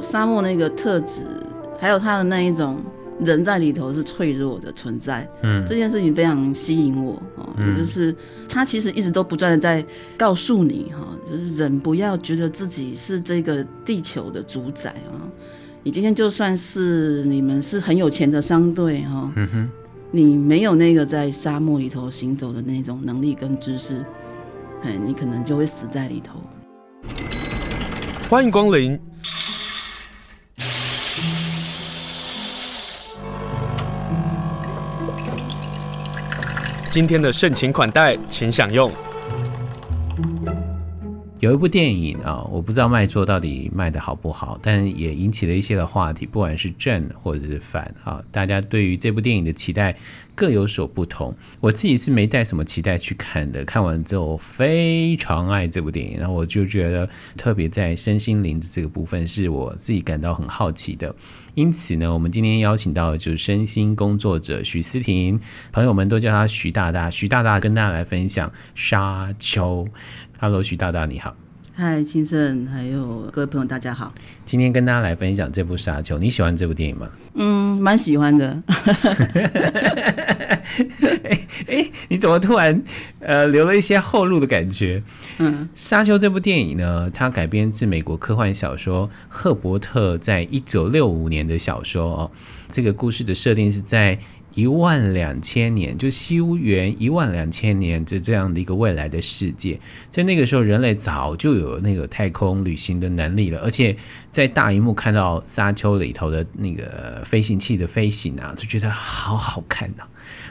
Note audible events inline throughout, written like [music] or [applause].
沙漠那个特质，还有它的那一种人在里头是脆弱的存在，嗯，这件事情非常吸引我哦，也就是他其实一直都不断的在告诉你哈，就是人不要觉得自己是这个地球的主宰啊，你今天就算是你们是很有钱的商队哈，嗯哼，你没有那个在沙漠里头行走的那种能力跟知识，哎，你可能就会死在里头。欢迎光临。今天的盛情款待，请享用。有一部电影啊，我不知道卖座到底卖得好不好，但也引起了一些的话题，不管是正或者是反啊，大家对于这部电影的期待各有所不同。我自己是没带什么期待去看的，看完之后非常爱这部电影，然后我就觉得特别在身心灵的这个部分是我自己感到很好奇的。因此呢，我们今天邀请到的就是身心工作者许思婷，朋友们都叫他徐大大，徐大大跟大家来分享《沙丘》。Hello，徐大大，你好。嗨，金盛，还有各位朋友，大家好。今天跟大家来分享这部《沙丘》，你喜欢这部电影吗？嗯，蛮喜欢的。[laughs] 哎哎，你怎么突然呃留了一些后路的感觉？嗯，《沙丘》这部电影呢，它改编自美国科幻小说赫伯特在一九六五年的小说哦。这个故事的设定是在。一万两千年，就西元一万两千年，这这样的一个未来的世界，在那个时候，人类早就有那个太空旅行的能力了，而且在大荧幕看到沙丘里头的那个飞行器的飞行啊，就觉得好好看呐、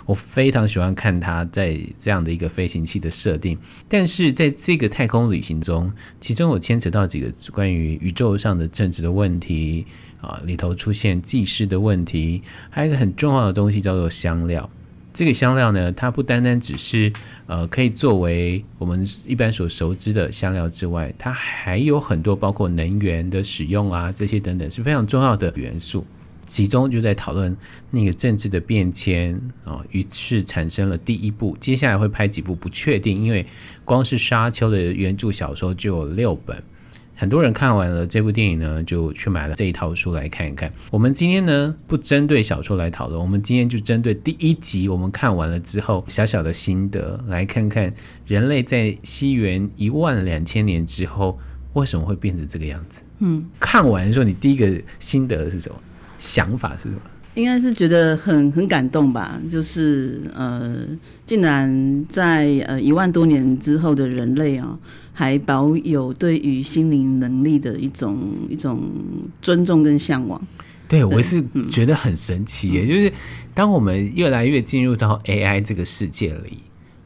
我非常喜欢看它在这样的一个飞行器的设定，但是在这个太空旅行中，其中有牵扯到几个关于宇宙上的政治的问题。啊，里头出现技师的问题，还有一个很重要的东西叫做香料。这个香料呢，它不单单只是呃可以作为我们一般所熟知的香料之外，它还有很多包括能源的使用啊，这些等等是非常重要的元素。其中就在讨论那个政治的变迁啊，于是产生了第一部。接下来会拍几部不确定，因为光是《沙丘》的原著小说就有六本。很多人看完了这部电影呢，就去买了这一套书来看一看。我们今天呢，不针对小说来讨论，我们今天就针对第一集，我们看完了之后小小的心得，来看看人类在西元一万两千年之后为什么会变成这个样子。嗯，看完的时候，你第一个心得是什么？想法是什么？应该是觉得很很感动吧。就是呃，竟然在呃一万多年之后的人类啊。还保有对于心灵能力的一种一种尊重跟向往，对，我是觉得很神奇耶。就是当我们越来越进入到 AI 这个世界里，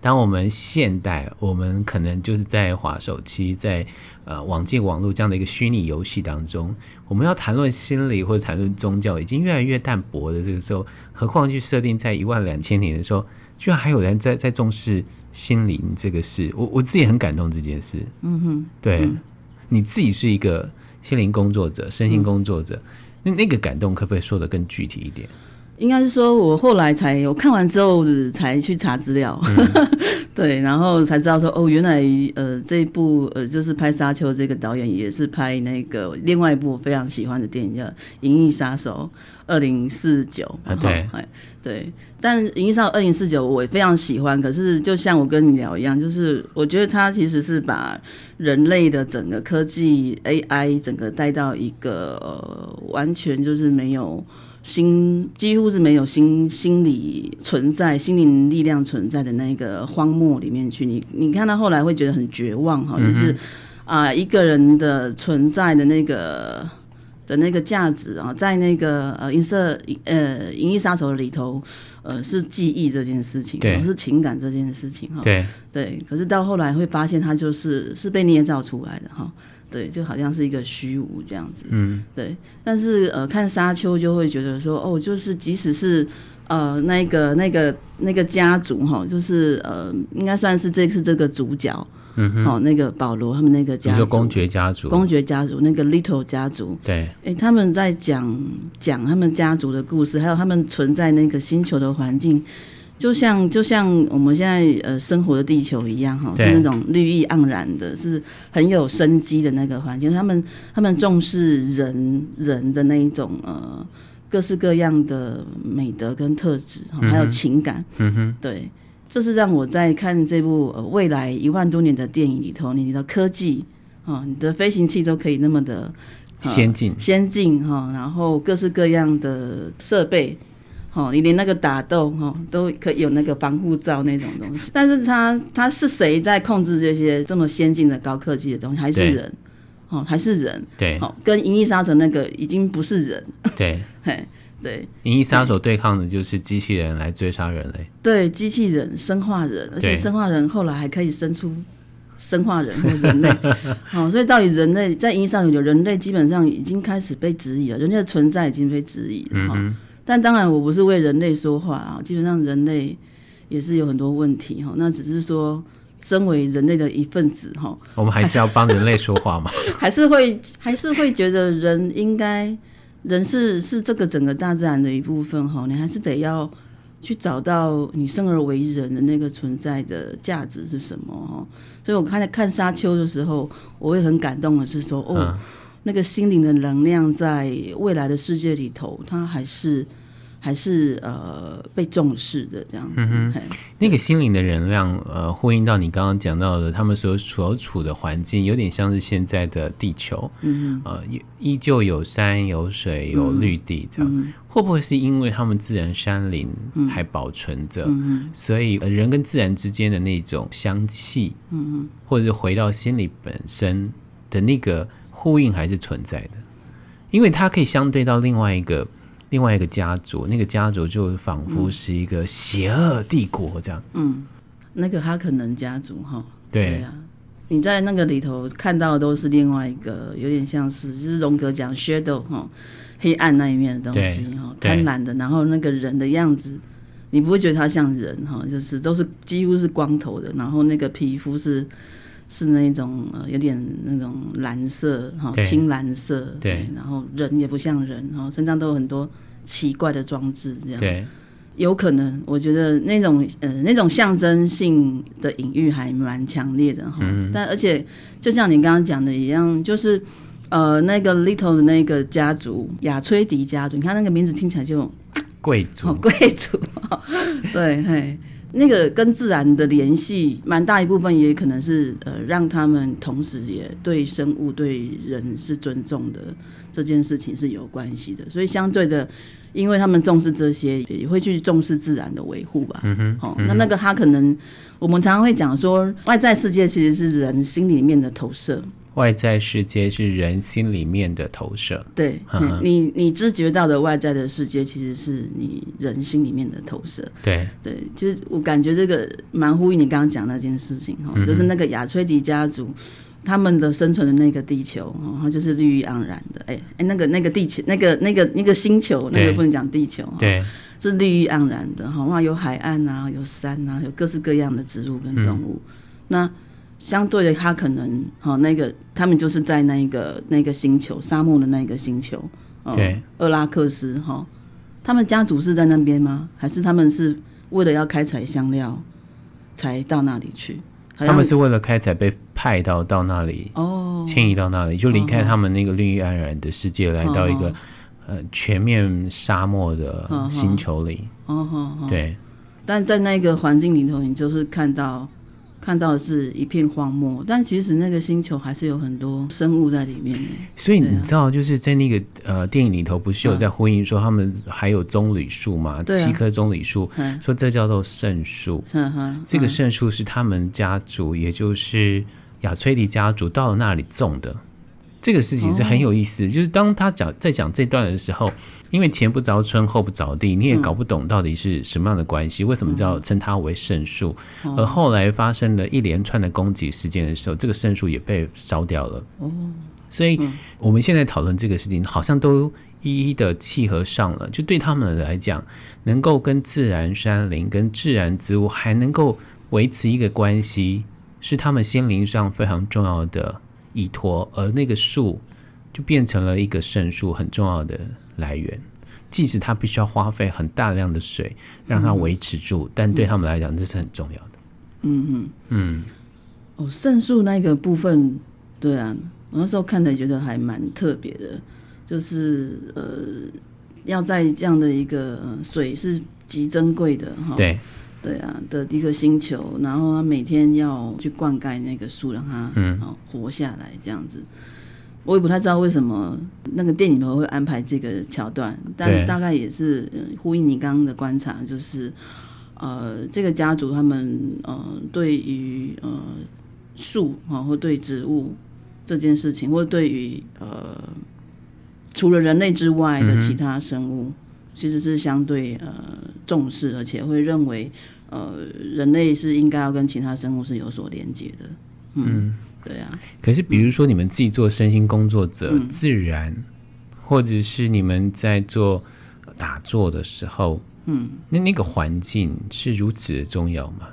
当我们现代，我们可能就是在滑手机，在呃网际网络这样的一个虚拟游戏当中，我们要谈论心理或者谈论宗教，已经越来越淡薄的这个时候，何况去设定在一万两千年的时候，居然还有人在在重视。心灵这个事，我我自己很感动这件事。嗯哼，对，嗯、你自己是一个心灵工作者、身心工作者，那、嗯、那个感动可不可以说的更具体一点？应该是说，我后来才我看完之后才去查资料，嗯、[laughs] 对，然后才知道说，哦，原来呃这一部呃就是拍《沙丘》这个导演也是拍那个另外一部我非常喜欢的电影叫《银翼杀手二零四九》。对，[laughs] 对，但《银翼杀手二零四九》我也非常喜欢，可是就像我跟你聊一样，就是我觉得他其实是把人类的整个科技 AI 整个带到一个、呃、完全就是没有。心几乎是没有心心理存在，心灵力量存在的那个荒漠里面去。你你看到后来会觉得很绝望哈，就是啊、呃、一个人的存在的那个的那个价值啊，在那个呃银色呃银翼杀手里头呃是记忆这件事情，对，是情感这件事情哈，对对。可是到后来会发现，它就是是被捏造出来的哈。对，就好像是一个虚无这样子。嗯，对。但是呃，看沙丘就会觉得说，哦，就是即使是呃那个那个那个家族哈，就是呃应该算是这次这个主角，嗯哼，哦那个保罗他们那个家族，公爵家族，公爵家族那个 Little 家族，对，哎，他们在讲讲他们家族的故事，还有他们存在那个星球的环境。就像就像我们现在呃生活的地球一样哈，是那种绿意盎然的，是很有生机的那个环境。他们他们重视人人的那一种呃各式各样的美德跟特质，还有情感。嗯哼，对，这是让我在看这部、呃、未来一万多年的电影里头，你的科技啊、呃，你的飞行器都可以那么的。先进，先进哈，然后各式各样的设备，哈，你连那个打斗哈都可以有那个防护罩那种东西。[laughs] 但是他他是谁在控制这些这么先进的高科技的东西？还是人？哦，还是人？对，哦，跟《银翼杀手》那个已经不是人。对，[laughs] 嘿，对，《银翼杀手》对抗的就是机器人来追杀人类。对，机器人、生化人，而且生化人后来还可以生出。生化人或人类，好、[laughs] 哦，所以到底人类在意义上有人类基本上已经开始被质疑了，人类的存在已经被质疑了哈、嗯。但当然，我不是为人类说话啊，基本上人类也是有很多问题哈。那只是说，身为人类的一份子哈，我们还是要帮人类说话嘛，[laughs] 还是会还是会觉得人应该人是是这个整个大自然的一部分哈，你还是得要。去找到你生而为人的那个存在的价值是什么哈？所以我看在看沙丘的时候，我会很感动的是说，哦，嗯、那个心灵的能量在未来的世界里头，它还是。还是呃被重视的这样子，嗯、那个心灵的能量，呃，呼应到你刚刚讲到的，他们所所处的环境，有点像是现在的地球，嗯呃，依旧有山有水有绿地这样，嗯，会不会是因为他们自然山林还保存着，嗯，所以人跟自然之间的那种香气，嗯，或者是回到心里本身的那个呼应还是存在的，因为它可以相对到另外一个。另外一个家族，那个家族就仿佛是一个邪恶帝国这样。嗯，那个哈肯能家族哈。对，呀啊，你在那个里头看到的都是另外一个，有点像是就是荣格讲 shadow 哈，黑暗那一面的东西哈，贪婪的，然后那个人的样子，你不会觉得他像人哈，就是都是几乎是光头的，然后那个皮肤是。是那种呃，有点那种蓝色哈，青蓝色对，对，然后人也不像人，然后身上都有很多奇怪的装置，这样。对，有可能我觉得那种呃那种象征性的隐喻还蛮强烈的哈、嗯，但而且就像你刚刚讲的一样，就是呃那个 Little 的那个家族雅崔迪家族，你看那个名字听起来就贵族，贵族，对嘿。那个跟自然的联系，蛮大一部分也可能是呃，让他们同时也对生物、对人是尊重的这件事情是有关系的。所以相对的，因为他们重视这些，也会去重视自然的维护吧。嗯哼。哦，那那个他可能，我们常常会讲说，外在世界其实是人心里面的投射。外在世界是人心里面的投射，对，嗯、你你知觉到的外在的世界，其实是你人心里面的投射。对。对，就是我感觉这个蛮呼应你刚刚讲那件事情哈、嗯，就是那个亚崔迪家族他们的生存的那个地球，它就是绿意盎然的。哎、欸、哎，那个那个地球，那个那个那个星球，那个不能讲地球，对，是绿意盎然的哈，哇，有海岸啊，有山啊，有各式各样的植物跟动物，嗯、那。相对的，他可能哈那个他们就是在那个那个星球沙漠的那个星球，对，厄拉克斯哈，他们家族是在那边吗？还是他们是为了要开采香料才到那里去？他们是为了开采被派到到那里哦，迁移到那里，就离开他们那个绿意盎然的世界，来到一个呃全面沙漠的星球里。哦，对。但在那个环境里头，你就是看到。看到的是一片荒漠，但其实那个星球还是有很多生物在里面。所以你知道，就是在那个呃电影里头，不是有在呼应说他们还有棕榈树吗？啊、七棵棕榈树，说这叫做圣树。这个圣树是他们家族，也就是亚崔迪家族到了那里种的。这个事情是很有意思，就是当他讲在讲这段的时候，因为前不着村后不着地，你也搞不懂到底是什么样的关系，为什么叫称它为圣树？而后来发生了一连串的攻击事件的时候，这个圣树也被烧掉了。所以我们现在讨论这个事情，好像都一一的契合上了。就对他们来讲，能够跟自然山林、跟自然植物还能够维持一个关系，是他们心灵上非常重要的。依托，而那个树就变成了一个圣树很重要的来源。即使它必须要花费很大量的水让它维持住，嗯、但对他们来讲这是很重要的。嗯嗯嗯。哦，圣树那个部分，对啊，我那时候看的觉得还蛮特别的，就是呃，要在这样的一个、呃、水是极珍贵的哈。对。对啊，的一个星球，然后他每天要去灌溉那个树，让它嗯活下来这样子。我也不太知道为什么那个电影里头会安排这个桥段，但大概也是呼应你刚刚的观察，就是呃，这个家族他们呃对于呃树啊或对植物这件事情，或对于呃除了人类之外的其他生物，嗯、其实是相对呃重视，而且会认为。呃，人类是应该要跟其他生物是有所连接的，嗯，嗯对啊。可是，比如说你们自己做身心工作者，嗯、自然，或者是你们在做打坐的时候，嗯，那那个环境是如此的重要吗？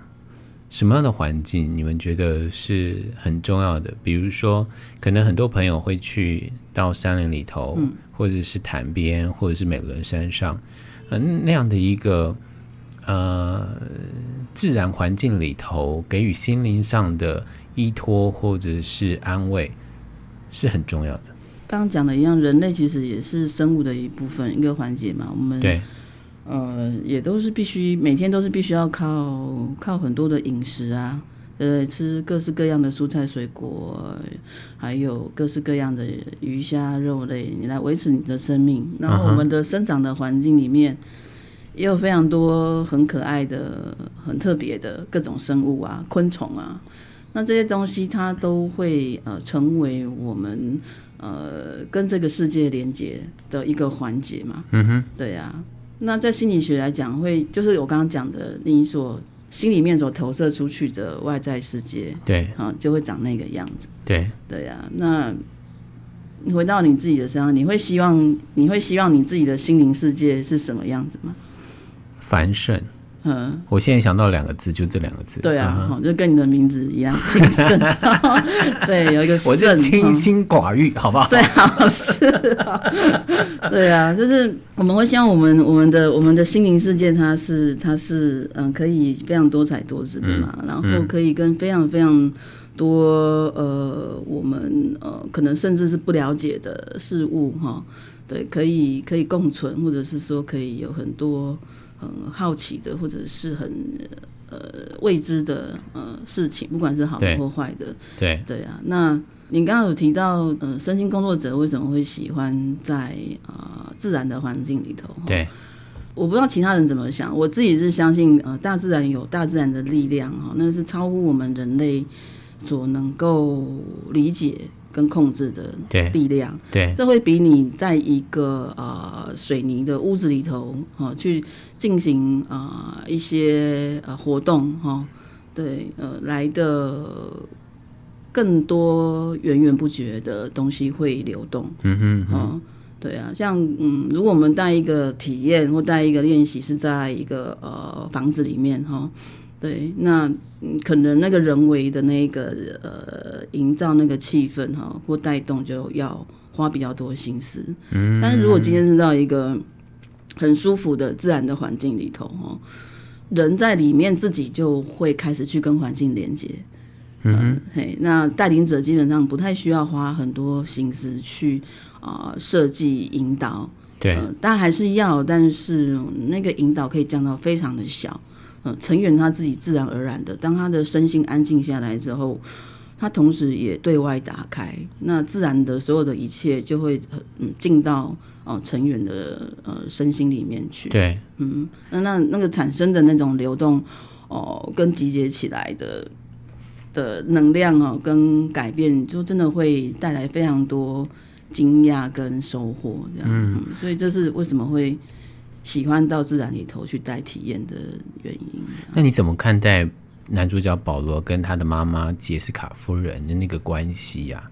什么样的环境你们觉得是很重要的？比如说，可能很多朋友会去到山林里头，嗯、或者是潭边，或者是美仑山上，嗯，那样的一个。呃，自然环境里头给予心灵上的依托或者是安慰是很重要的。刚刚讲的一样，人类其实也是生物的一部分，一个环节嘛。我们对，呃，也都是必须每天都是必须要靠靠很多的饮食啊，呃，吃各式各样的蔬菜水果，还有各式各样的鱼虾肉类，你来维持你的生命。然后我们的生长的环境里面。也有非常多很可爱的、很特别的各种生物啊，昆虫啊，那这些东西它都会呃成为我们呃跟这个世界连接的一个环节嘛。嗯哼，对啊。那在心理学来讲，会就是我刚刚讲的，你所心里面所投射出去的外在世界，对啊，就会长那个样子。对对啊。那你回到你自己的身上，你会希望你会希望你自己的心灵世界是什么样子吗？繁盛，嗯，我现在想到两个字，就这两个字。对啊，嗯、就跟你的名字一样，清盛。[laughs] 对，有一个，我就清心寡欲，好不好？最好是。对啊，就是我们会希望我们我们的我们的心灵世界，它是它是嗯，可以非常多彩多姿的嘛，嗯、然后可以跟非常非常多呃，我们呃，可能甚至是不了解的事物哈，对，可以可以共存，或者是说可以有很多。很好奇的，或者是很呃未知的呃事情，不管是好的或坏的，对对啊。那你刚刚有提到，呃，身心工作者为什么会喜欢在啊、呃、自然的环境里头？对，我不知道其他人怎么想，我自己是相信，呃，大自然有大自然的力量哈，那是超乎我们人类所能够理解。跟控制的力量，对，对，这会比你在一个呃水泥的屋子里头哈、呃、去进行啊、呃、一些呃活动哈、呃，对呃来的更多源源不绝的东西会流动，嗯哼，嗯、呃，对啊，像嗯，如果我们带一个体验或带一个练习是在一个呃房子里面哈。呃对，那可能那个人为的那个呃，营造那个气氛哈，或带动就要花比较多心思。嗯，但是如果今天是到一个很舒服的自然的环境里头哈，人在里面自己就会开始去跟环境连接。嗯、呃，嘿，那带领者基本上不太需要花很多心思去啊设计引导。对，当然、呃、还是要，但是那个引导可以降到非常的小。嗯，成员他自己自然而然的，当他的身心安静下来之后，他同时也对外打开，那自然的所有的一切就会嗯进到哦成员的呃身心里面去。对，嗯，那那那个产生的那种流动哦，跟集结起来的的能量哦，跟改变，就真的会带来非常多惊讶跟收获这样。嗯，嗯，所以这是为什么会。喜欢到自然里头去带体验的原因。那你怎么看待男主角保罗跟他的妈妈杰斯卡夫人的那个关系呀、啊？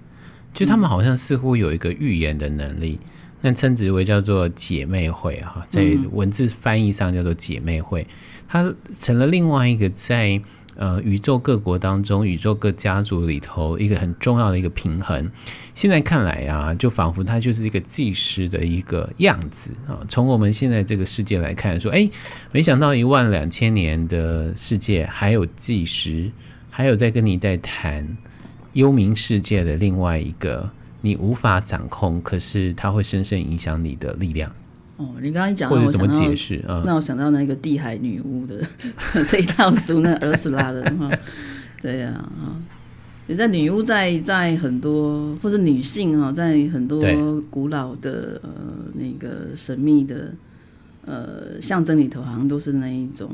就他们好像似乎有一个预言的能力，那称之为叫做姐妹会哈，在文字翻译上叫做姐妹会。它成了另外一个在呃宇宙各国当中，宇宙各家族里头一个很重要的一个平衡。现在看来啊，就仿佛它就是一个计时的一个样子啊。从我们现在这个世界来看，说，哎，没想到一万两千年的世界还有计时，还有在跟你在谈幽冥世界的另外一个你无法掌控，可是它会深深影响你的力量。哦，你刚刚一讲或者怎么解释啊？那我想到那个地海女巫的 [laughs] 这一套书，那个儿苏拉的哈，[laughs] 对呀啊。也在女巫在在很多，或是女性哈，在很多古老的呃那个神秘的呃象征里头，好像都是那一种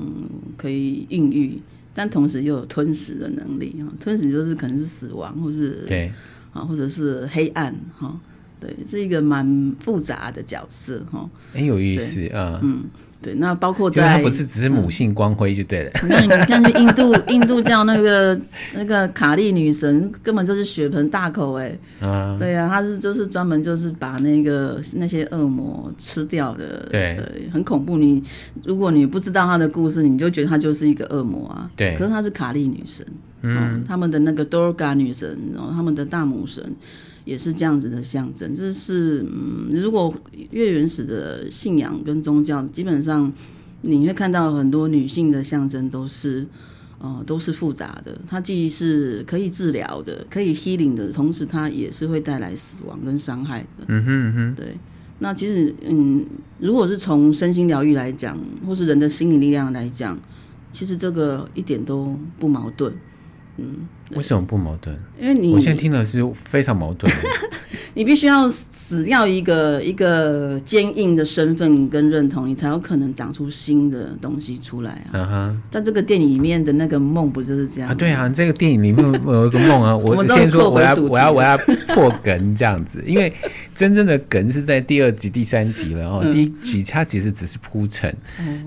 可以孕育，但同时又有吞噬的能力哈。吞噬就是可能是死亡，或是对啊，或者是黑暗哈。对，是一个蛮复杂的角色哈。很有意思啊，嗯。对，那包括在，它不是只是母性光辉就对了。那、嗯、你看，去印度，[laughs] 印度教那个那个卡利女神，根本就是血盆大口哎。啊。对呀、啊，她是就是专门就是把那个那些恶魔吃掉的。对。对，很恐怖。你如果你不知道她的故事，你就觉得她就是一个恶魔啊。对。可是她是卡利女神。嗯。他们的那个多尔嘎女神，然后他们的大母神。也是这样子的象征，就是嗯，如果越原始的信仰跟宗教，基本上你会看到很多女性的象征都是，呃，都是复杂的。它既是可以治疗的，可以 healing 的，同时它也是会带来死亡跟伤害的。嗯哼嗯哼，对。那其实嗯，如果是从身心疗愈来讲，或是人的心理力量来讲，其实这个一点都不矛盾。嗯，为什么不矛盾？因为你我现在听的是非常矛盾。[laughs] 你必须要死掉一个一个坚硬的身份跟认同，你才有可能长出新的东西出来啊。嗯哼，在这个电影里面的那个梦不就是这样啊？对啊，这个电影里面有一个梦啊。我 [laughs] 先说我要我要我要破梗这样子，因为真正的梗是在第二集第三集了哦。第一集它其实只是铺陈，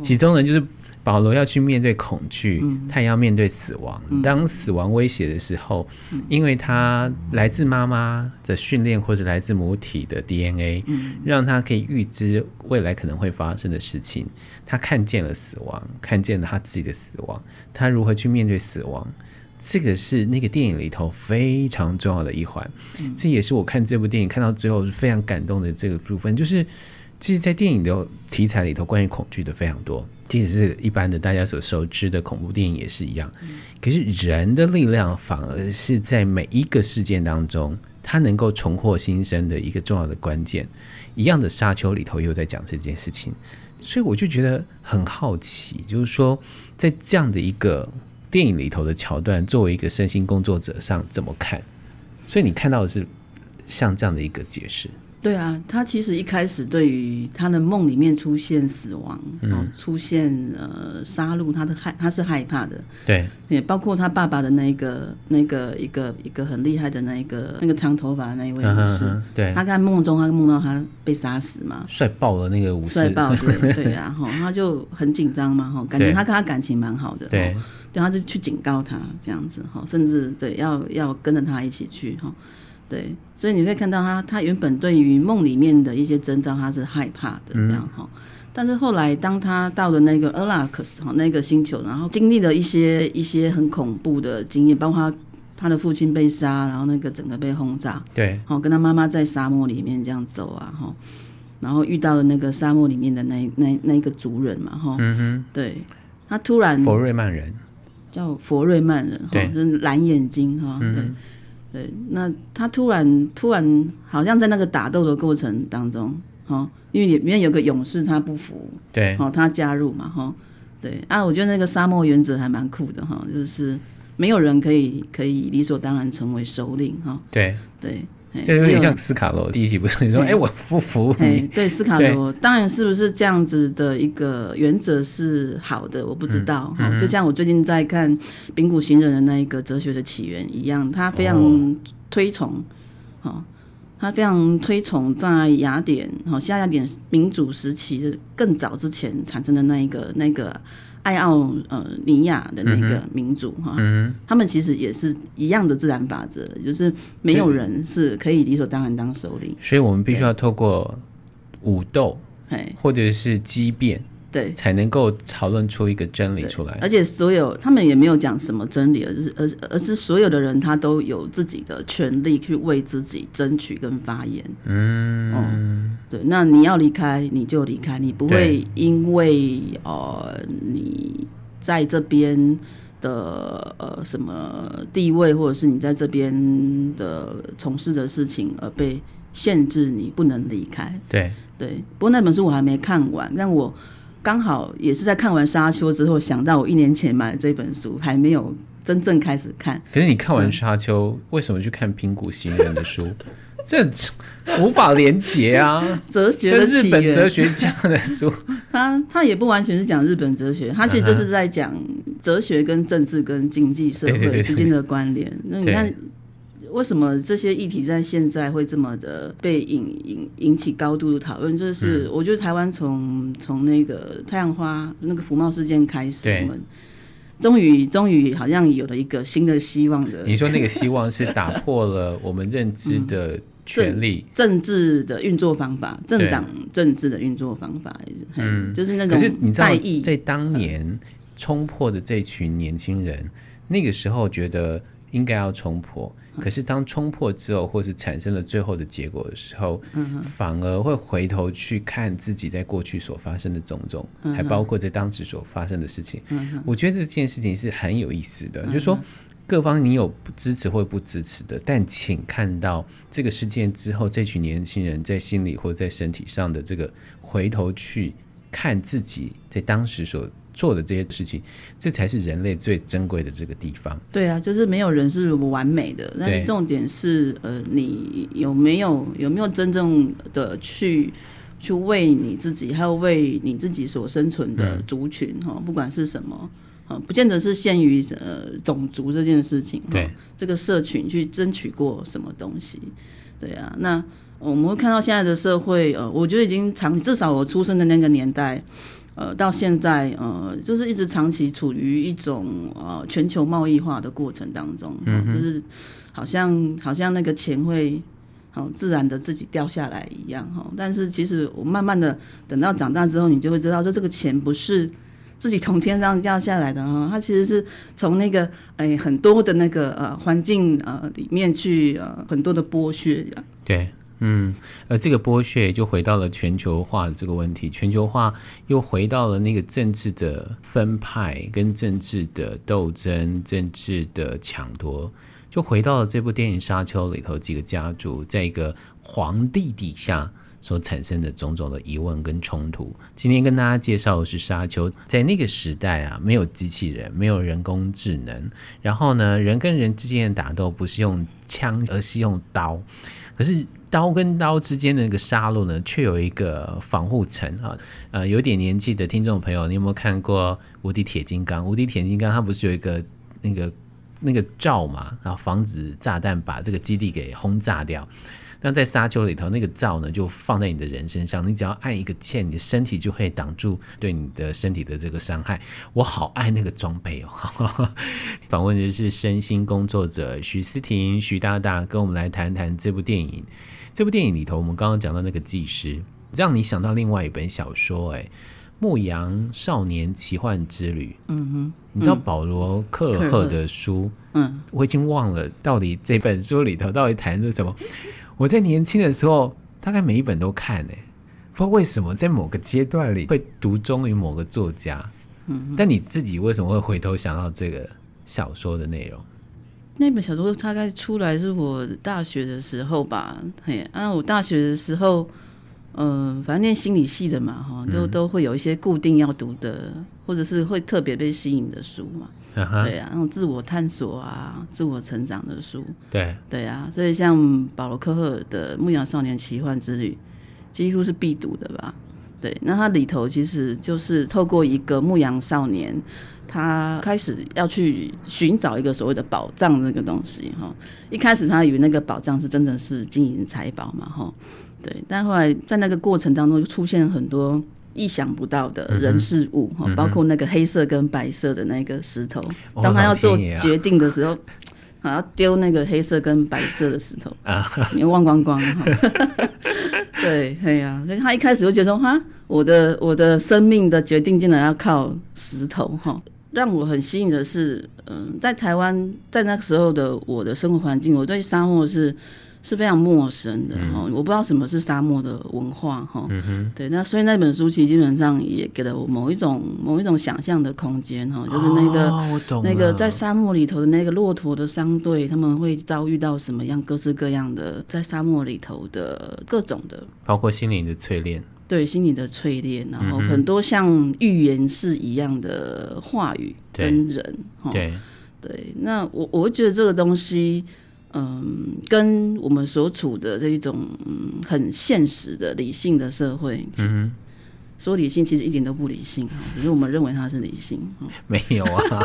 其中呢就是。保罗要去面对恐惧，他也要面对死亡。当死亡威胁的时候，因为他来自妈妈的训练或者来自母体的 DNA，让他可以预知未来可能会发生的事情。他看见了死亡，看见了他自己的死亡，他如何去面对死亡？这个是那个电影里头非常重要的一环。这也是我看这部电影看到最后非常感动的这个部分，就是其实，在电影的题材里头，关于恐惧的非常多。即使是一般的大家所熟知的恐怖电影也是一样，可是人的力量反而是在每一个事件当中，它能够重获新生的一个重要的关键。一样的沙丘里头又在讲这件事情，所以我就觉得很好奇，就是说在这样的一个电影里头的桥段，作为一个身心工作者上怎么看？所以你看到的是像这样的一个解释。对啊，他其实一开始对于他的梦里面出现死亡，嗯、哦，出现呃杀戮，他的害他是害怕的。对，也包括他爸爸的那个那个一个一个很厉害的那一个那个长头发的那一位武士，嗯。对，他在梦中他梦到他被杀死嘛，帅爆了那个武士，帅爆对 [laughs] 对啊，哈，他就很紧张嘛，哈，感觉他跟他感情蛮好的。对，对，他就去警告他这样子，哈，甚至对要要跟着他一起去，哈。对，所以你会看到他，他原本对于梦里面的一些征兆，他是害怕的这样哈、嗯。但是后来，当他到了那个阿拉克斯哈那个星球，然后经历了一些一些很恐怖的经验，包括他他的父亲被杀，然后那个整个被轰炸，对，好跟他妈妈在沙漠里面这样走啊哈，然后遇到了那个沙漠里面的那那那个族人嘛哈，嗯哼，对，他突然佛瑞曼人。叫佛瑞曼人哈，就是蓝眼睛哈，对。对，那他突然突然好像在那个打斗的过程当中，哈，因为里面有个勇士他不服，对，哦，他加入嘛，哈，对啊，我觉得那个沙漠原则还蛮酷的哈，就是没有人可以可以理所当然成为首领哈，对。对。这有点像斯卡罗第一集不是你说哎，我不服你？对，斯卡罗当然是不是这样子的一个原则是好的，我不知道。嗯嗯、就像我最近在看《丙谷行人》的那一个哲学的起源一样，他非常推崇，哦，他非常推崇在雅典，哈，西雅典民主时期就更早之前产生的那一个那个。爱奥呃尼亚的那个民族哈、嗯，他们其实也是一样的自然法则，就是没有人是可以理所当然当首领，所以我们必须要透过武斗，或者是激变，对，才能够讨论出一个真理出来。而且所有他们也没有讲什么真理，而是而而是所有的人他都有自己的权利去为自己争取跟发言。嗯，哦，对，那你要离开你就离开，你不会因为呃你在这边的呃什么地位，或者是你在这边的从事的事情而被限制，你不能离开。对对，不过那本书我还没看完，但我。刚好也是在看完《沙丘》之后，想到我一年前买的这本书，还没有真正开始看。可是你看完《沙丘》嗯，为什么去看平谷行人的书？[laughs] 这无法连结啊！[laughs] 哲学的日本哲学家的书，[laughs] 他他也不完全是讲日本哲学，他其实就是在讲哲学跟政治跟经济社会之间的关联。那你看。为什么这些议题在现在会这么的被引引引起高度的讨论？就是我觉得台湾从从那个太阳花那个福茂事件开始，我们终于终于好像有了一个新的希望的。你说那个希望是打破了我们认知的 [laughs] 权力、嗯、政治的运作方法、政党政治的运作方法，嗯，就是那种。可是你知道，在当年冲破的这群年轻人，那个时候觉得应该要冲破。可是当冲破之后，或是产生了最后的结果的时候，嗯、反而会回头去看自己在过去所发生的种种，嗯、还包括在当时所发生的事情。嗯、我觉得这件事情是很有意思的，嗯、就是说各方你有不支持或不支持的，但请看到这个事件之后，这群年轻人在心理或在身体上的这个回头去看自己在当时所。做的这些事情，这才是人类最珍贵的这个地方。对啊，就是没有人是完美的，但重点是，呃，你有没有有没有真正的去去为你自己，还有为你自己所生存的族群哈、嗯，不管是什么，啊，不见得是限于呃种族这件事情，对这个社群去争取过什么东西？对啊，那我们会看到现在的社会，呃，我觉得已经长，至少我出生的那个年代。呃，到现在，呃，就是一直长期处于一种呃全球贸易化的过程当中，嗯、就是好像好像那个钱会好、呃、自然的自己掉下来一样哈。但是其实我慢慢的等到长大之后，你就会知道，说这个钱不是自己从天上掉下来的哈，它其实是从那个哎、呃、很多的那个呃环境呃里面去呃很多的剥削。对。嗯，而这个剥削就回到了全球化的这个问题，全球化又回到了那个政治的分派跟政治的斗争、政治的抢夺，就回到了这部电影《沙丘》里头几个家族在一个皇帝底下所产生的种种的疑问跟冲突。今天跟大家介绍的是《沙丘》，在那个时代啊，没有机器人，没有人工智能，然后呢，人跟人之间的打斗不是用枪，而是用刀，可是。刀跟刀之间的那个杀戮呢，却有一个防护层啊。呃，有点年纪的听众朋友，你有没有看过《无敌铁金刚》？《无敌铁金刚》它不是有一个那个那个罩嘛，然后防止炸弹把这个基地给轰炸掉。那在沙丘里头，那个罩呢，就放在你的人身上，你只要按一个键，你的身体就会挡住对你的身体的这个伤害。我好爱那个装备哦！[laughs] 访问的是身心工作者徐思婷、徐大大，跟我们来谈谈这部电影。这部电影里头，我们刚刚讲到那个技师，让你想到另外一本小说，哎，《牧羊少年奇幻之旅》。嗯哼，你知道保罗·克尔赫的书？嗯，我已经忘了到底这本书里头到底谈的是什么。我在年轻的时候，大概每一本都看，哎，不知道为什么在某个阶段里会独钟于某个作家。嗯，但你自己为什么会回头想到这个小说的内容？那本小说大概出来是我大学的时候吧，嘿，啊，我大学的时候，嗯、呃，反正念心理系的嘛，哈，都都会有一些固定要读的，或者是会特别被吸引的书嘛，uh-huh. 对啊，那种自我探索啊、自我成长的书，对，对啊，所以像保罗·科赫尔的《牧羊少年奇幻之旅》，几乎是必读的吧，对，那它里头其实就是透过一个牧羊少年。他开始要去寻找一个所谓的宝藏这个东西哈，一开始他以为那个宝藏是真的是金银财宝嘛哈，对，但后来在那个过程当中就出现很多意想不到的人事物哈，包括那个黑色跟白色的那个石头，当他要做决定的时候，好要丢那个黑色跟白色的石头啊，你忘光光哈，[laughs] 对，对呀，所以他一开始就觉得哈。我的我的生命的决定竟然要靠石头哈。让我很吸引的是，嗯，在台湾，在那个时候的我的生活环境，我对沙漠是是非常陌生的哈，嗯、我不知道什么是沙漠的文化哈。嗯，对，那所以那本书其实基本上也给了我某一种某一种想象的空间哈，就是那个、哦、那个在沙漠里头的那个骆驼的商队，他们会遭遇到什么样各式各样的在沙漠里头的各种的，包括心灵的淬炼。对，心理的淬炼，然后很多像预言式一样的话语跟人，对。对，那我我会觉得这个东西，嗯，跟我们所处的这一种很现实的理性的社会，嗯。说理性其实一点都不理性，只是我们认为它是理性。[laughs] 没有啊，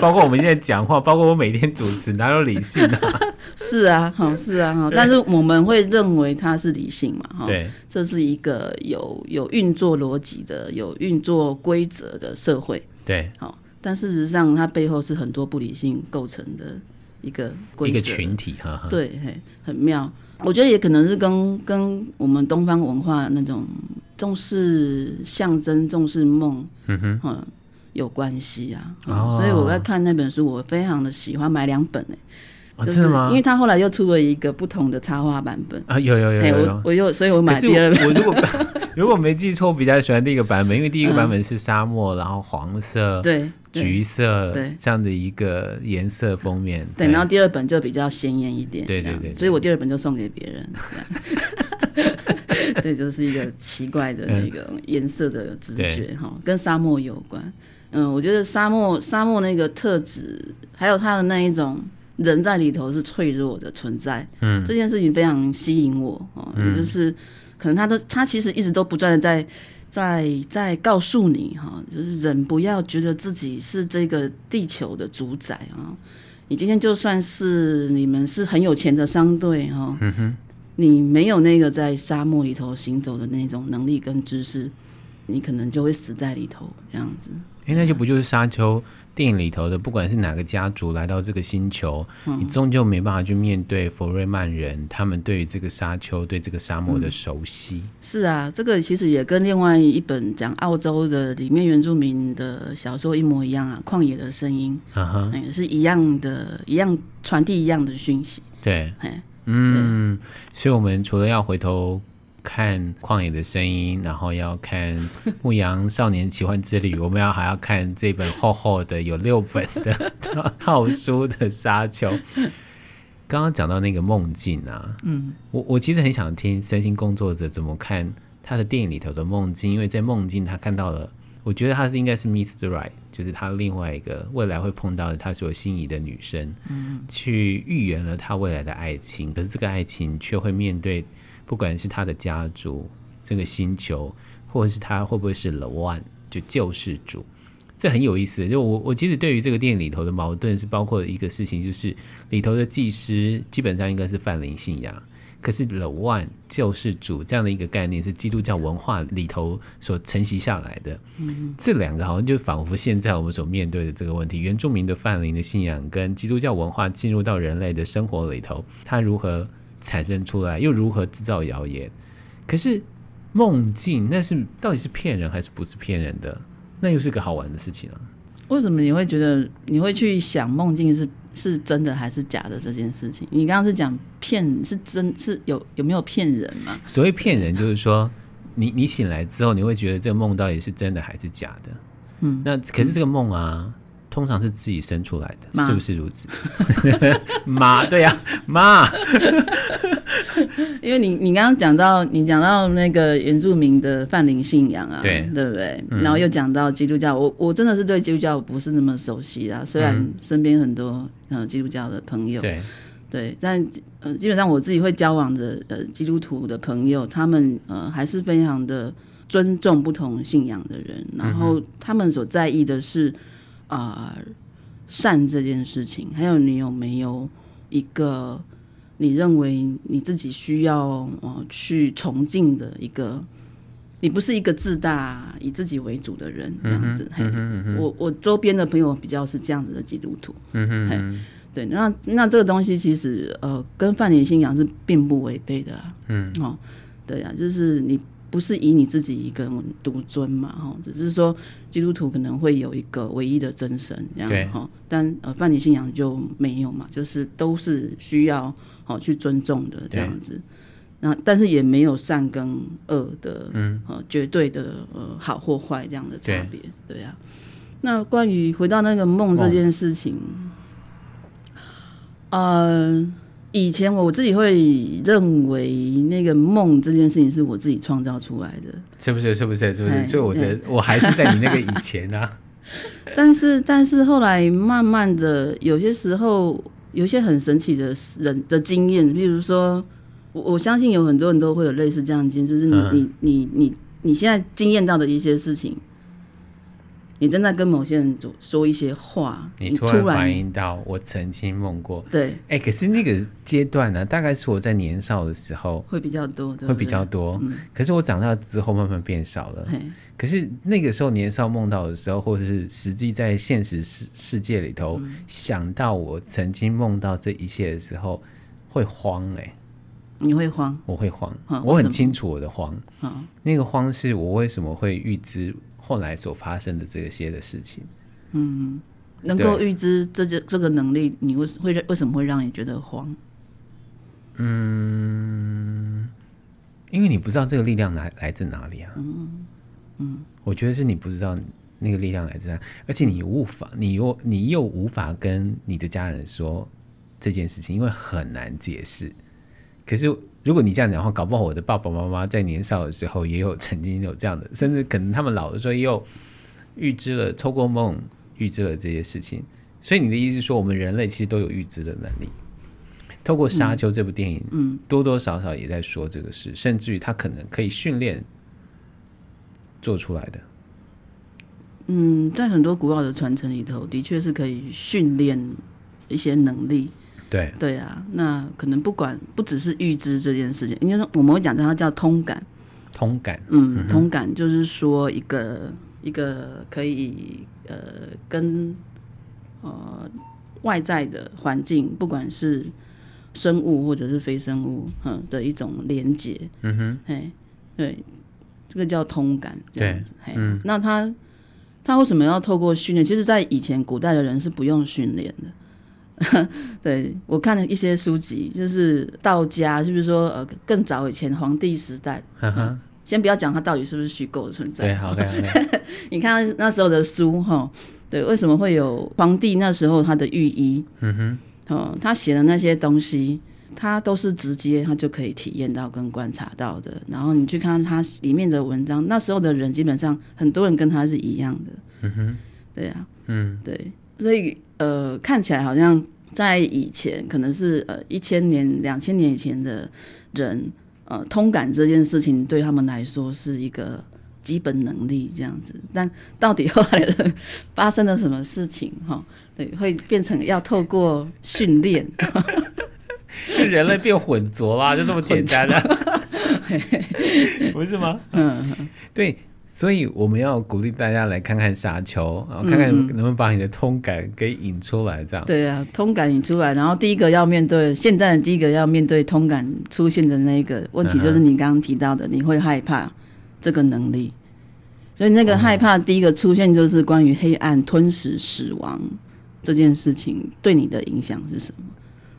包括我们现在讲话，包括我每天主持，哪有理性啊？是啊，好是啊，好，但是我们会认为它是理性嘛？哈，对，这是一个有有运作逻辑的、有运作规则的社会。对，好，但事实上它背后是很多不理性构成的一个，一个群体哈。对，很妙。我觉得也可能是跟跟我们东方文化那种重视象征、重视梦，嗯哼，嗯，有关系啊。哦、所以我在看那本书，我非常的喜欢，买两本呢、欸。真的吗？因为他后来又出了一个不同的插画版本啊，有有有，有，有，我我又，所以我买第二本。我如果 [laughs] 如果没记错，我比较喜欢第一个版本，因为第一个版本是沙漠，嗯、然后黄色，对。橘色，对。这样的一个颜色封面，对，然后第二本就比较鲜艳一点，对对对，所以我第二本就送给别人，[laughs] 对，就是一个奇怪的那个颜色的直觉哈，跟沙漠有关。嗯，我觉得沙漠沙漠那个特质，还有它的那一种人在里头是脆弱的存在，嗯，这件事情非常吸引我哦，也就是可能他都他其实一直都不断的在。在在告诉你哈，就是人不要觉得自己是这个地球的主宰啊！你今天就算是你们是很有钱的商队哈，嗯哼，你没有那个在沙漠里头行走的那种能力跟知识，你可能就会死在里头这样子。哎，那就不就是沙丘？电影里头的，不管是哪个家族来到这个星球，嗯、你终究没办法去面对佛瑞曼人他们对于这个沙丘、对这个沙漠的熟悉。嗯、是啊，这个其实也跟另外一本讲澳洲的里面原住民的小说一模一样啊，《旷野的声音》啊哈，也是一样的，一样传递一样的讯息。对，嗯，所以我们除了要回头。看旷野的声音，然后要看 [laughs] 牧羊少年奇幻之旅，我们要还要看这本厚厚的有六本的 [laughs] 套书的沙丘。刚刚讲到那个梦境啊，嗯，我我其实很想听身心工作者怎么看他的电影里头的梦境，因为在梦境他看到了，我觉得他是应该是 Mr. Right，就是他另外一个未来会碰到的他所心仪的女生，嗯，去预言了他未来的爱情，可是这个爱情却会面对。不管是他的家族、这个星球，或者是他会不会是 The One，就救世主，这很有意思。就我我其实对于这个电影里头的矛盾是包括一个事情，就是里头的祭师基本上应该是泛灵信仰，可是 The One 救世主这样的一个概念是基督教文化里头所承袭下来的。嗯，这两个好像就仿佛现在我们所面对的这个问题：原住民的泛灵的信仰跟基督教文化进入到人类的生活里头，它如何？产生出来又如何制造谣言？可是梦境那是到底是骗人还是不是骗人的？那又是个好玩的事情啊！为什么你会觉得你会去想梦境是是真的还是假的这件事情？你刚刚是讲骗是真是有有没有骗人嘛？所谓骗人就是说，你你醒来之后你会觉得这个梦到底是真的还是假的？嗯，那可是这个梦啊。嗯通常是自己生出来的，是不是如此？[laughs] 妈，对呀、啊，妈。[laughs] 因为你你刚刚讲到你讲到那个原住民的泛灵信仰啊，对对不对？嗯、然后又讲到基督教，我我真的是对基督教不是那么熟悉啊。虽然身边很多呃基督教的朋友，对对，但呃基本上我自己会交往的呃基督徒的朋友，他们呃还是非常的尊重不同信仰的人，然后他们所在意的是。啊、呃，善这件事情，还有你有没有一个你认为你自己需要呃去崇敬的一个？你不是一个自大以自己为主的人，这样子。我我周边的朋友比较是这样子的基督徒。嗯哼，对，那那这个东西其实呃跟泛灵信仰是并不违背的、啊。嗯，哦，对呀、啊，就是你不是以你自己一个人独尊嘛，哈，只是说基督徒可能会有一个唯一的真神这样哈，但呃泛灵信仰就没有嘛，就是都是需要好去尊重的这样子。那但是也没有善跟恶的，嗯，呃，绝对的呃好或坏这样的差别，对呀、啊。那关于回到那个梦这件事情，呃，以前我自己会认为那个梦这件事情是我自己创造出来的，是不是？是不是？是不是？所以我觉得我还是在你那个以前啊。[laughs] 但是，但是后来慢慢的，有些时候有一些很神奇的人的经验，比如说。我我相信有很多人都会有类似这样的经验，就是你、嗯、你你你你现在经验到的一些事情，你正在跟某些人说说一些话，你突然反应到我曾经梦过，对，哎、欸，可是那个阶段呢、啊，大概是我在年少的时候会比较多，对对，会比较多，嗯、可是我长大之后慢慢变少了。可是那个时候年少梦到的时候，或者是实际在现实世世界里头、嗯、想到我曾经梦到这一切的时候，会慌哎、欸。你会慌，我会慌，我很清楚我的慌。那个慌是我为什么会预知后来所发生的这些的事情。嗯，能够预知这这这个能力，你为会为什么会让你觉得慌？嗯，因为你不知道这个力量来来自哪里啊。嗯嗯，我觉得是你不知道那个力量来自哪，而且你无法，你又你又无法跟你的家人说这件事情，因为很难解释。可是，如果你这样讲的话，搞不好我的爸爸妈妈在年少的时候也有曾经有这样的，甚至可能他们老的时候也有预知了，透过梦预知了这些事情。所以你的意思是说，我们人类其实都有预知的能力。透过《沙丘》这部电影，嗯，多多少少也在说这个事，甚至于他可能可以训练做出来的。嗯，在很多古老的传承里头，的确是可以训练一些能力。对对啊，那可能不管不只是预知这件事情，应该说我们会讲它叫通感。通感，嗯，嗯通感就是说一个一个可以呃跟呃外在的环境，不管是生物或者是非生物，嗯的一种连接。嗯哼，哎，对，这个叫通感这样子。嘿嗯，那他他为什么要透过训练？其实，在以前古代的人是不用训练的。[laughs] 对，我看了一些书籍，就是道家，就是说呃，更早以前皇帝时代，呵呵嗯、先不要讲它到底是不是虚构的存在。对，好 [laughs] 的。你看那时候的书哈，对，为什么会有皇帝那时候他的御医？嗯哼，哦，他写的那些东西，他都是直接他就可以体验到跟观察到的。然后你去看他里面的文章，那时候的人基本上很多人跟他是一样的。嗯哼，对啊，嗯，对，所以。呃，看起来好像在以前，可能是呃一千年、两千年以前的人，呃，通感这件事情对他们来说是一个基本能力这样子。但到底后来发生了什么事情？哈，对，会变成要透过训练，[laughs] 人类变混浊啦，就这么简单的，[laughs] [laughs] 不是吗？嗯，对。所以我们要鼓励大家来看看沙丘，然后看看能不能把你的通感给引出来，这样。对啊，通感引出来，然后第一个要面对现在的第一个要面对通感出现的那个问题，就是你刚刚提到的，你会害怕这个能力。所以那个害怕第一个出现就是关于黑暗吞噬死亡这件事情对你的影响是什么？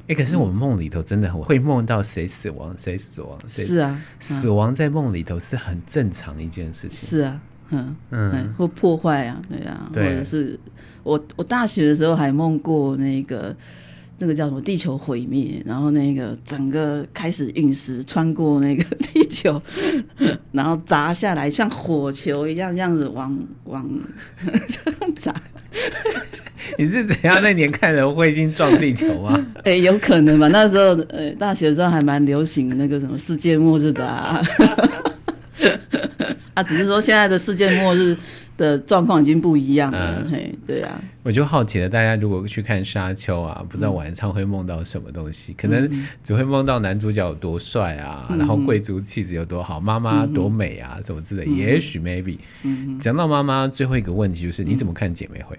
哎、欸，可是我们梦里头真的会梦到谁死亡，谁死亡，谁是啊，死亡在梦里头是很正常的一件事情。是啊，嗯嗯，或破坏啊，对啊，对或者是我我大学的时候还梦过那个那个叫什么地球毁灭，然后那个整个开始陨石穿过那个 [laughs] 地球，然后砸下来像火球一样这样子往往 [laughs] 这样砸。[laughs] 你是怎样那年看人彗星撞地球啊？哎、欸，有可能吧。那时候，呃，大学的时候还蛮流行那个什么世界末日的啊。[laughs] 啊，只是说现在的世界末日的状况已经不一样了。嗯、嘿，对啊。我就好奇了，大家如果去看沙丘啊，不知道晚上会梦到什么东西？嗯、可能只会梦到男主角有多帅啊，嗯、然后贵族气质有多好，妈妈多美啊，嗯、什么之类。嗯、也许 maybe。嗯。讲到妈妈，最后一个问题就是，你怎么看姐妹会？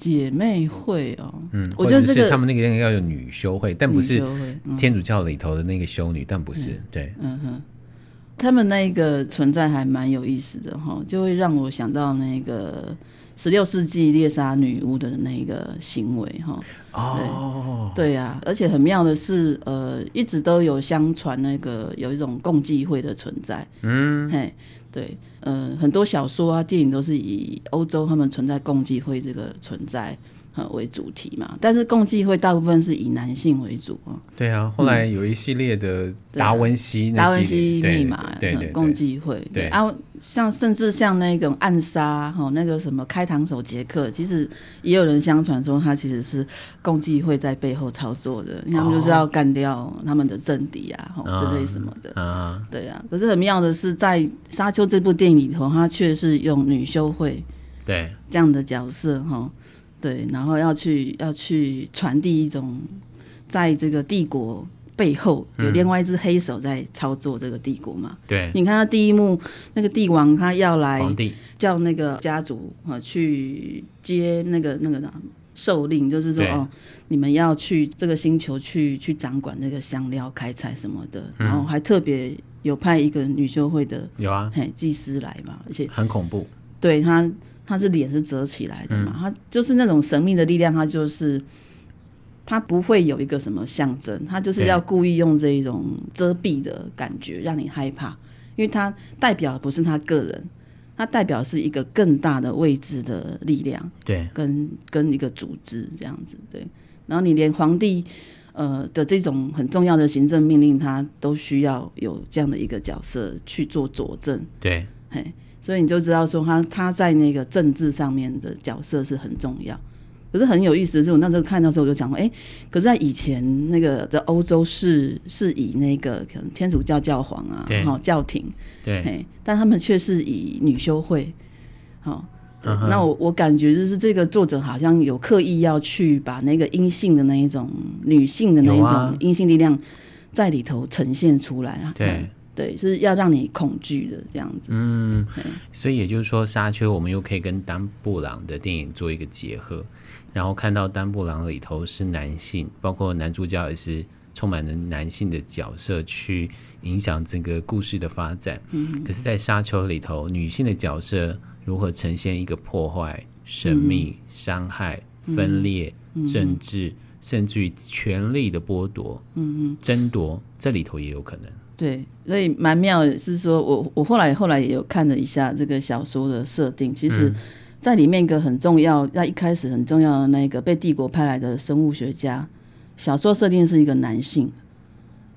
姐妹会哦，嗯，我觉得这个他们那个应该要有女修会，但不是天主教里头的那个修女，但不是，对，嗯哼，他们那个存在还蛮有意思的哈，就会让我想到那个十六世纪猎杀女巫的那个行为哈。哦，对。呀、啊，而且很妙的是，呃，一直都有相传那个有一种共济会的存在。嗯，嘿，对，呃，很多小说啊、电影都是以欧洲他们存在共济会这个存在。为主题嘛，但是共济会大部分是以男性为主啊。对啊，后来有一系列的达文西、达文西密码、对对共济会，对啊，像甚至像那种暗杀哈，那个什么开膛手杰克，其实也有人相传说他其实是共济会在背后操作的，他们就是要干掉他们的政敌啊，吼之类什么的啊。对啊，可是很妙的是，在《沙丘》这部电影里头，他却是用女修会对这样的角色哈。对，然后要去要去传递一种，在这个帝国背后有另外一只黑手在操作这个帝国嘛。对、嗯，你看他第一幕那个帝王他要来叫那个家族啊去接那个那个受令，就是说哦，你们要去这个星球去去掌管那个香料开采什么的，然后还特别有派一个女修会的有啊，嘿祭司来嘛，而且很恐怖，对他。他是脸是折起来的嘛？他就是那种神秘的力量，他就是他不会有一个什么象征，他就是要故意用这一种遮蔽的感觉让你害怕，因为他代表不是他个人，他代表是一个更大的位置的力量，对，跟跟一个组织这样子，对。然后你连皇帝呃的这种很重要的行政命令，他都需要有这样的一个角色去做佐证，对，嘿。所以你就知道说他他在那个政治上面的角色是很重要，可是很有意思的是，我那时候看到时候我就讲说，哎、欸，可是在以前那个的欧洲是是以那个可能天主教教皇啊，哈教廷，对，但他们却是以女修会，好、uh -huh.，那我我感觉就是这个作者好像有刻意要去把那个阴性的那一种女性的那一种阴性力量在里头呈现出来啊，对。对，是要让你恐惧的这样子。嗯，所以也就是说，《沙丘》我们又可以跟丹布朗的电影做一个结合，然后看到丹布朗里头是男性，包括男主角也是充满了男性的角色去影响整个故事的发展。嗯，可是，在《沙丘》里头，女性的角色如何呈现一个破坏、神秘、伤害、分裂、政治，甚至于权力的剥夺、争夺，这里头也有可能。对，所以蛮妙的是说，我我后来后来也有看了一下这个小说的设定，其实，在里面一个很重要，在一开始很重要的那个被帝国派来的生物学家，小说设定是一个男性，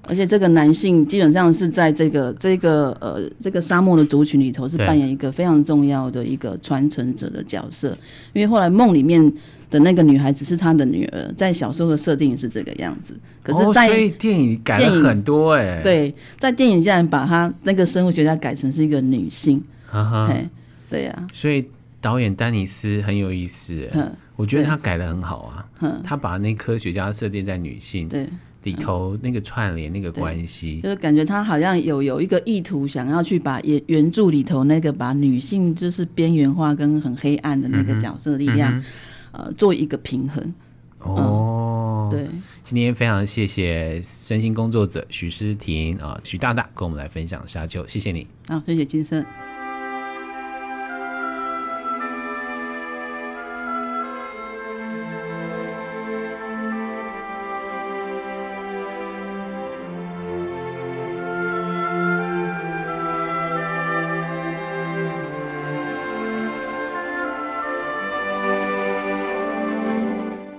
而且这个男性基本上是在这个这个呃这个沙漠的族群里头是扮演一个非常重要的一个传承者的角色，因为后来梦里面。的那个女孩子是他的女儿，在小说的设定是这个样子，可是在，电影改了很多哎、欸。对，在电影竟然把他那个生物学家改成是一个女性，哈哈，对呀、啊。所以导演丹尼斯很有意思，我觉得他改的很好啊，他把那科学家设定在女性，对里头那个串联那个关系，就是感觉他好像有有一个意图，想要去把原原著里头那个把女性就是边缘化跟很黑暗的那个角色力量。嗯嗯呃，做一个平衡哦、嗯。对，今天非常谢谢身心工作者许诗婷啊，许大大跟我们来分享《沙丘》，谢谢你。好，谢谢金声。